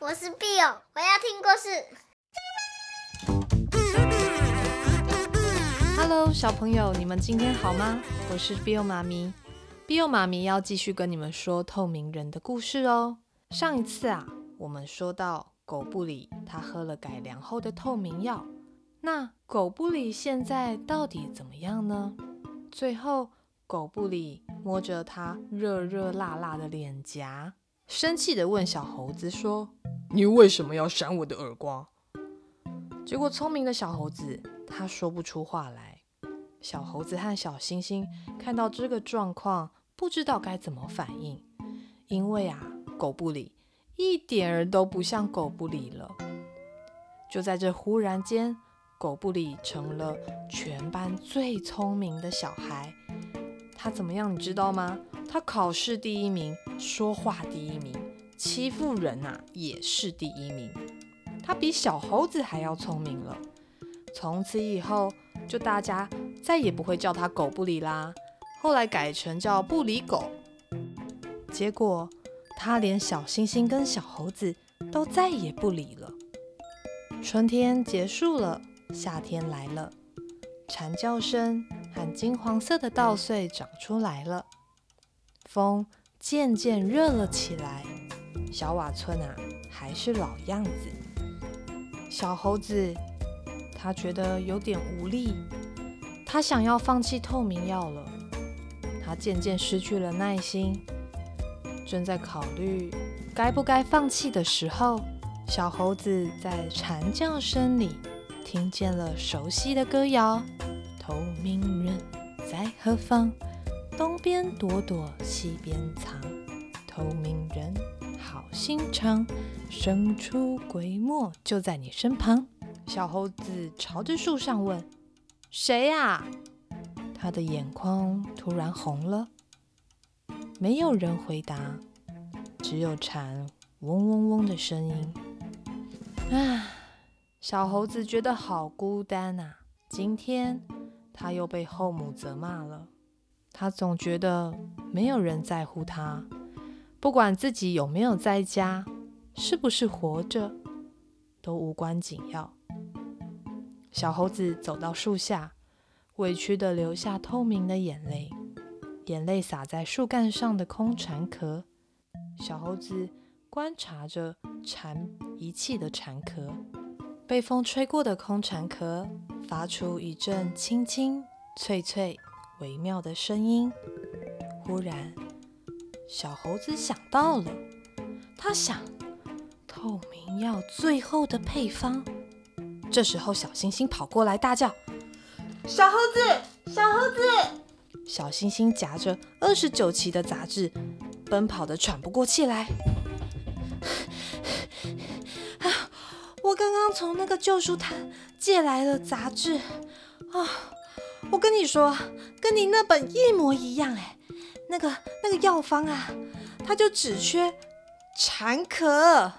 我是 Bill，我要听故事。Hello，小朋友，你们今天好吗？我是 Bill 妈咪，Bill 妈咪要继续跟你们说透明人的故事哦。上一次啊，我们说到狗不理，他喝了改良后的透明药。那狗不理现在到底怎么样呢？最后，狗不理摸着他热热辣辣的脸颊，生气地问小猴子说：“你为什么要扇我的耳光？”结果聪明的小猴子他说不出话来。小猴子和小星星看到这个状况，不知道该怎么反应，因为啊，狗不理一点儿都不像狗不理了。就在这忽然间。狗不理成了全班最聪明的小孩，他怎么样？你知道吗？他考试第一名，说话第一名，欺负人啊也是第一名。他比小猴子还要聪明了。从此以后，就大家再也不会叫他狗不理啦。后来改成叫不理狗。结果他连小星星跟小猴子都再也不理了。春天结束了。夏天来了，蝉叫声和金黄色的稻穗长出来了，风渐渐热了起来。小瓦村啊，还是老样子。小猴子他觉得有点无力，他想要放弃透明药了。他渐渐失去了耐心，正在考虑该不该放弃的时候，小猴子在蝉叫声里。听见了熟悉的歌谣，透明人在何方？东边躲躲，西边藏。透明人好心肠，神出鬼没就在你身旁。小猴子朝着树上问：“谁呀？”他的眼眶突然红了。没有人回答，只有蝉嗡嗡嗡的声音。啊！小猴子觉得好孤单啊！今天他又被后母责骂了。他总觉得没有人在乎他，不管自己有没有在家，是不是活着，都无关紧要。小猴子走到树下，委屈地流下透明的眼泪，眼泪洒在树干上的空蝉壳。小猴子观察着蝉遗弃的蝉壳。被风吹过的空蝉壳发出一阵清清脆脆、微妙的声音。忽然，小猴子想到了，他想，透明药最后的配方。这时候，小星星跑过来大叫：“小猴子，小猴子！”小星星夹着二十九期的杂志，奔跑得喘不过气来。我刚刚从那个旧书摊借来了杂志啊！我跟你说，跟你那本一模一样哎。那个那个药方啊，它就只缺蝉壳。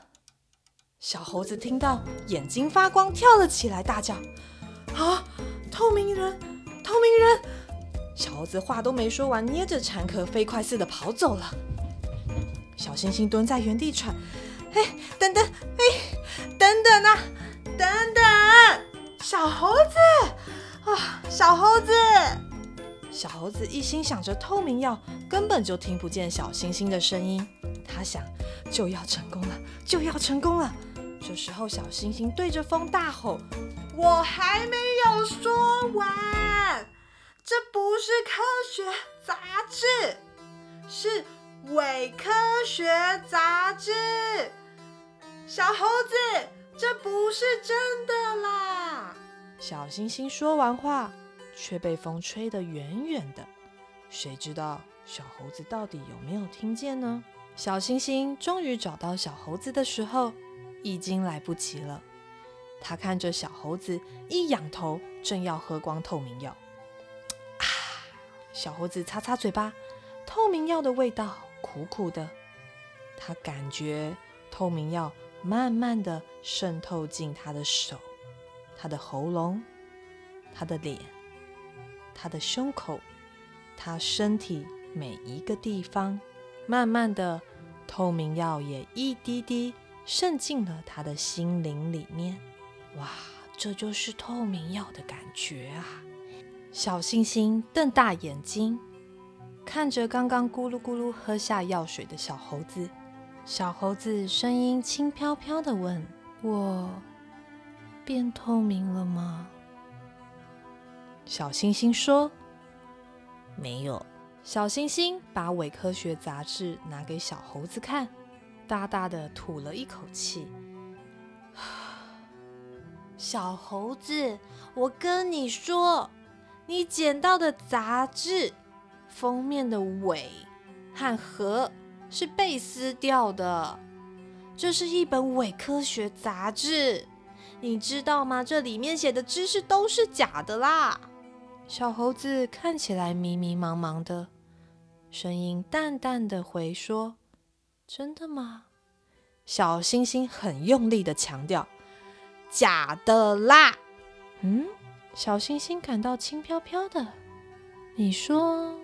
小猴子听到，眼睛发光，跳了起来，大叫：“啊！透明人，透明人！”小猴子话都没说完，捏着蝉壳飞快似的跑走了。小星星蹲在原地喘。哎，等等，哎，等等啊，等等，小猴子啊，小猴子，小猴子一心想着透明药，根本就听不见小星星的声音。他想，就要成功了，就要成功了。这时候，小星星对着风大吼：“我还没有说完，这不是科学杂志，是伪科学杂志。”小猴子，小星星说完话，却被风吹得远远的。谁知道小猴子到底有没有听见呢？小星星终于找到小猴子的时候，已经来不及了。他看着小猴子一仰头，正要喝光透明药。啊！小猴子擦擦嘴巴，透明药的味道苦苦的。他感觉透明药。慢慢的渗透进他的手、他的喉咙、他的脸、他的胸口、他身体每一个地方。慢慢的，透明药也一滴滴、渗进了他的心灵里面。哇，这就是透明药的感觉啊！小星星瞪大眼睛，看着刚刚咕噜咕噜喝下药水的小猴子。小猴子声音轻飘飘的问：“我变透明了吗？”小星星说：“没有。”小星星把伪科学杂志拿给小猴子看，大大的吐了一口气。小猴子，我跟你说，你捡到的杂志封面的尾和盒是被撕掉的，这是一本伪科学杂志，你知道吗？这里面写的知识都是假的啦。小猴子看起来迷迷茫茫的，声音淡淡的回说：“真的吗？”小星星很用力的强调：“假的啦。”嗯，小星星感到轻飘飘的。你说，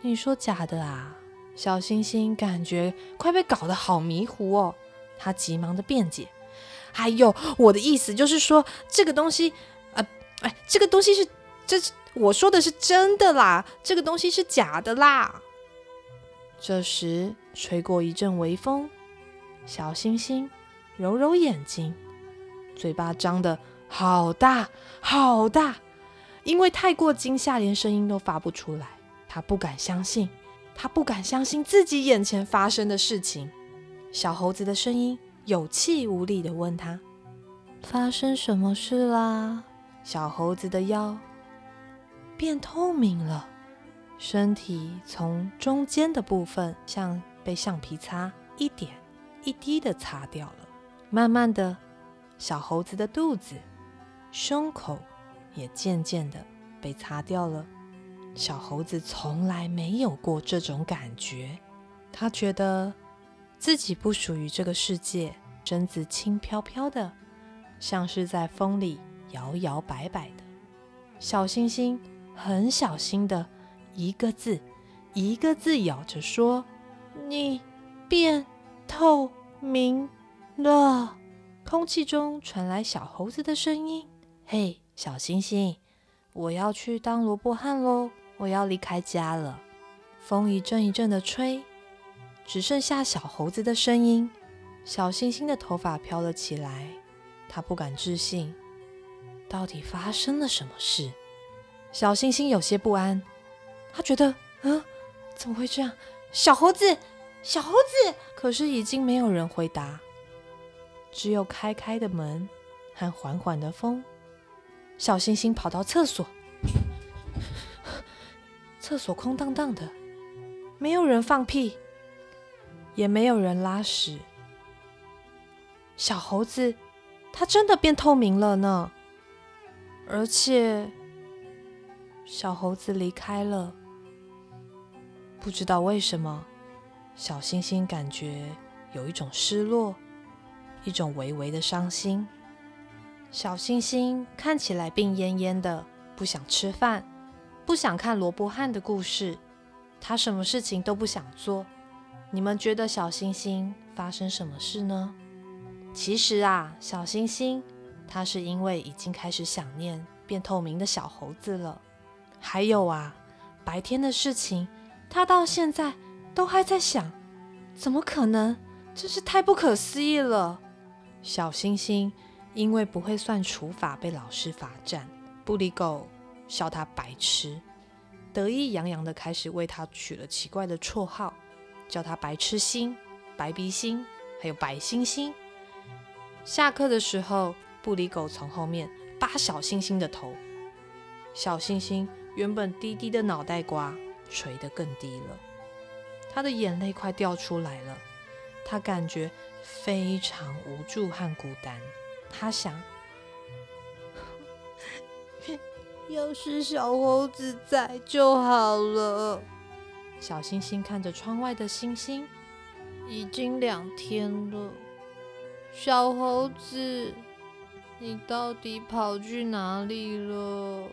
你说假的啊？小星星感觉快被搞得好迷糊哦，他急忙的辩解：“还有，我的意思就是说，这个东西，呃，哎，这个东西是。”这是我说的是真的啦，这个东西是假的啦。这时吹过一阵微风，小星星揉揉眼睛，嘴巴张得好大好大，因为太过惊吓，连声音都发不出来。他不敢相信，他不敢相信自己眼前发生的事情。小猴子的声音有气无力地问他：“发生什么事啦？”小猴子的腰。变透明了，身体从中间的部分像被橡皮擦一点一滴的擦掉了。慢慢的，小猴子的肚子、胸口也渐渐的被擦掉了。小猴子从来没有过这种感觉，他觉得自己不属于这个世界，身子轻飘飘的，像是在风里摇摇摆摆的。小星星。很小心的，一个字一个字咬着说：“你变透明了。”空气中传来小猴子的声音：“嘿，小星星，我要去当萝卜汉喽！我要离开家了。”风一阵一阵的吹，只剩下小猴子的声音。小星星的头发飘了起来，他不敢置信，到底发生了什么事？小星星有些不安，他觉得，嗯，怎么会这样？小猴子，小猴子，可是已经没有人回答，只有开开的门和缓缓的风。小星星跑到厕所，厕所空荡荡的，没有人放屁，也没有人拉屎。小猴子，它真的变透明了呢，而且。小猴子离开了，不知道为什么，小星星感觉有一种失落，一种微微的伤心。小星星看起来病恹恹的，不想吃饭，不想看罗伯汉的故事，他什么事情都不想做。你们觉得小星星发生什么事呢？其实啊，小星星他是因为已经开始想念变透明的小猴子了。还有啊，白天的事情，他到现在都还在想，怎么可能？真是太不可思议了。小星星因为不会算除法被老师罚站，不离狗笑他白痴，得意洋洋的开始为他取了奇怪的绰号，叫他白痴星、白鼻星，还有白星星。下课的时候，不离狗从后面扒小星星的头，小星星。原本低低的脑袋瓜垂得更低了，他的眼泪快掉出来了。他感觉非常无助和孤单。他想，要是小猴子在就好了。小星星看着窗外的星星，已经两天了。小猴子，你到底跑去哪里了？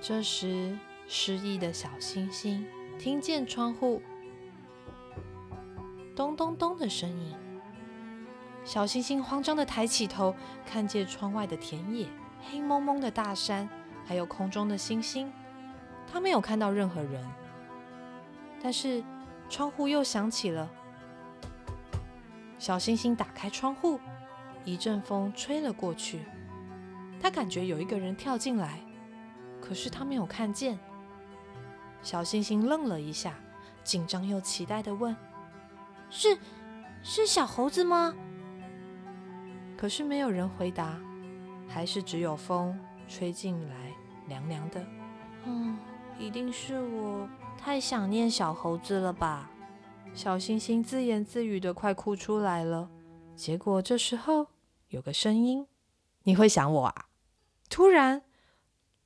这时，失忆的小星星听见窗户咚咚咚的声音，小星星慌张的抬起头，看见窗外的田野、黑蒙蒙的大山，还有空中的星星。他没有看到任何人，但是窗户又响起了。小星星打开窗户，一阵风吹了过去，他感觉有一个人跳进来，可是他没有看见。小星星愣了一下，紧张又期待地问：“是，是小猴子吗？”可是没有人回答，还是只有风吹进来，凉凉的。嗯，一定是我太想念小猴子了吧？小星星自言自语的快哭出来了。结果这时候有个声音：“你会想我啊？”突然，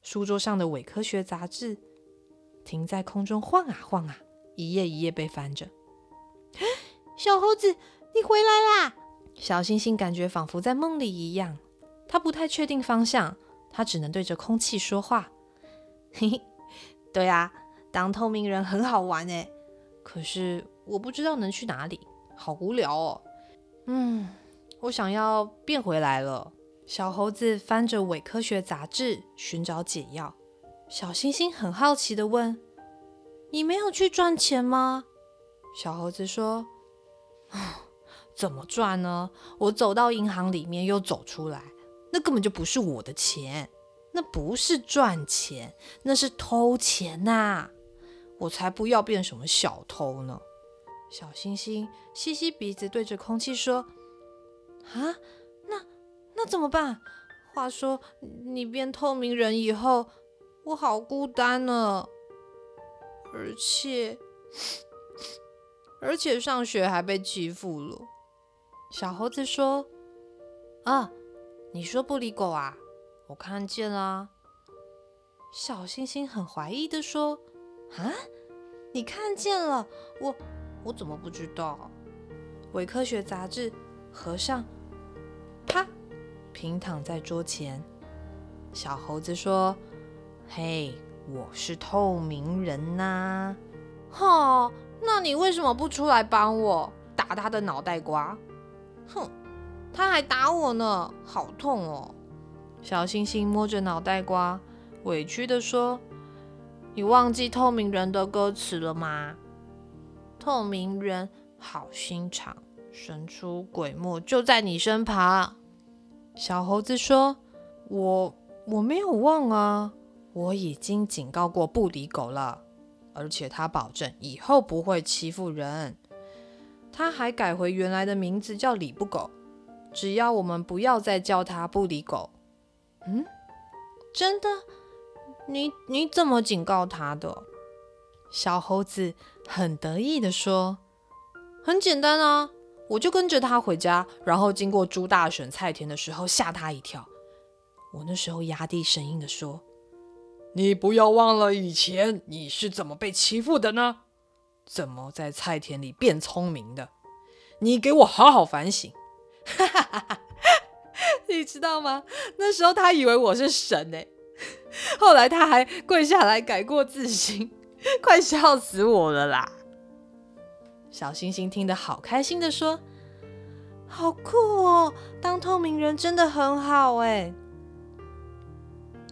书桌上的伪科学杂志停在空中晃啊晃啊，一页一页被翻着。小猴子，你回来啦！小星星感觉仿佛在梦里一样，他不太确定方向，他只能对着空气说话。嘿嘿，对啊，当透明人很好玩诶，可是我不知道能去哪里，好无聊哦。嗯，我想要变回来了。小猴子翻着伪科学杂志寻找解药。小星星很好奇地问：“你没有去赚钱吗？”小猴子说：“怎么赚呢？我走到银行里面又走出来，那根本就不是我的钱，那不是赚钱，那是偷钱呐！我才不要变什么小偷呢！”小星星吸吸鼻子，对着空气说：“啊，那那怎么办？话说你变透明人以后，我好孤单呢，而且而且上学还被欺负了。”小猴子说：“啊，你说不理狗啊？我看见了。”小星星很怀疑地说：“啊，你看见了？我我怎么不知道？”伪科学杂志合上，啪，平躺在桌前。小猴子说：“嘿，我是透明人呐。”“哈，那你为什么不出来帮我打他的脑袋瓜？”哼，他还打我呢，好痛哦！小星星摸着脑袋瓜，委屈地说：“你忘记透明人的歌词了吗？透明人好心肠，神出鬼没，就在你身旁。”小猴子说：“我我没有忘啊，我已经警告过不理狗了，而且他保证以后不会欺负人。”他还改回原来的名字叫理不狗，只要我们不要再叫他不理狗。嗯，真的？你你怎么警告他的？小猴子很得意地说：“很简单啊，我就跟着他回家，然后经过猪大婶菜田的时候吓他一跳。我那时候压低声音地说：‘你不要忘了以前你是怎么被欺负的呢？’”怎么在菜田里变聪明的？你给我好好反省！哈哈哈哈，你知道吗？那时候他以为我是神哎，后来他还跪下来改过自新，快笑死我了啦！小星星听得好开心的说：“好酷哦，当透明人真的很好哎！”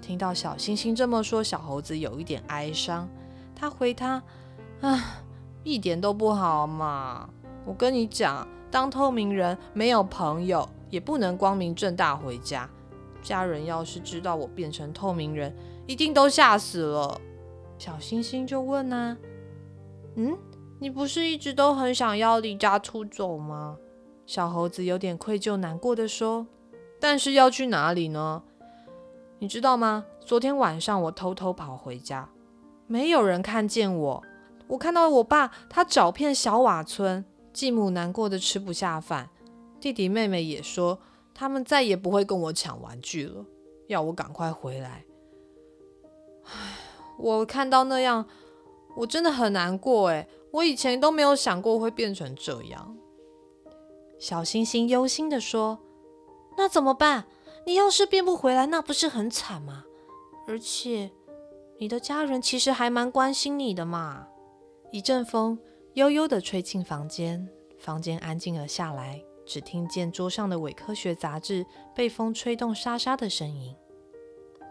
听到小星星这么说，小猴子有一点哀伤，他回他：“啊。”一点都不好嘛！我跟你讲，当透明人没有朋友，也不能光明正大回家。家人要是知道我变成透明人，一定都吓死了。小星星就问啊：“嗯，你不是一直都很想要离家出走吗？”小猴子有点愧疚难过的说：“但是要去哪里呢？你知道吗？昨天晚上我偷偷跑回家，没有人看见我。”我看到我爸，他找遍小瓦村，继母难过的吃不下饭，弟弟妹妹也说他们再也不会跟我抢玩具了，要我赶快回来。唉，我看到那样，我真的很难过哎，我以前都没有想过会变成这样。小星星忧心的说：“那怎么办？你要是变不回来，那不是很惨吗？而且你的家人其实还蛮关心你的嘛。”一阵风悠悠地吹进房间，房间安静了下来。只听见桌上的伪科学杂志被风吹动沙沙的声音，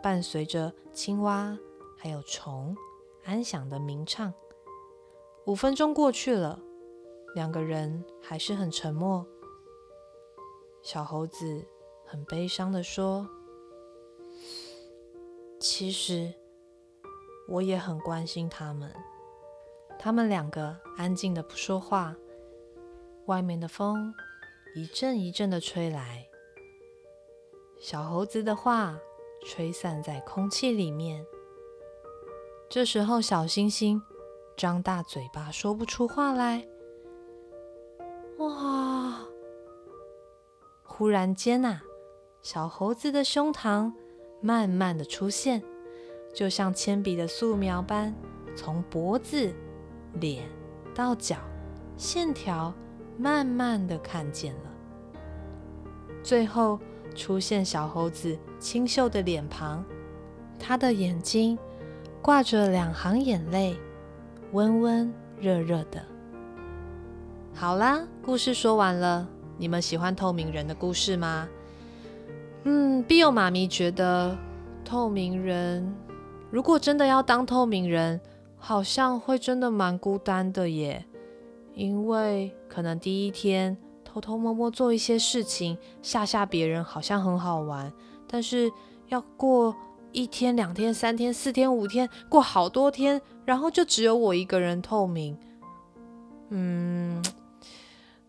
伴随着青蛙还有虫安详的鸣唱。五分钟过去了，两个人还是很沉默。小猴子很悲伤地说：“其实我也很关心他们。”他们两个安静的不说话。外面的风一阵一阵的吹来，小猴子的话吹散在空气里面。这时候，小星星张大嘴巴说不出话来。哇！忽然间呐，小猴子的胸膛慢慢的出现，就像铅笔的素描般，从脖子、脸到脚，线条。慢慢的看见了，最后出现小猴子清秀的脸庞，他的眼睛挂着两行眼泪，温温热热的。好啦，故事说完了，你们喜欢透明人的故事吗？嗯，Bill 妈咪觉得透明人如果真的要当透明人，好像会真的蛮孤单的耶。因为可能第一天偷偷摸摸做一些事情，吓吓别人，好像很好玩。但是要过一天、两天、三天、四天、五天，过好多天，然后就只有我一个人透明。嗯，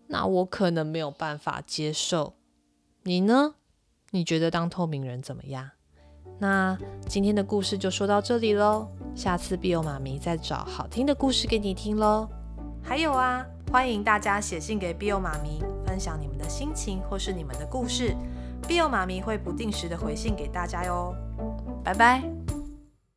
那我可能没有办法接受。你呢？你觉得当透明人怎么样？那今天的故事就说到这里喽。下次 Bill 妈咪再找好听的故事给你听喽。还有啊，欢迎大家写信给 Bill 妈咪，分享你们的心情或是你们的故事，Bill 妈咪会不定时的回信给大家哟。拜拜。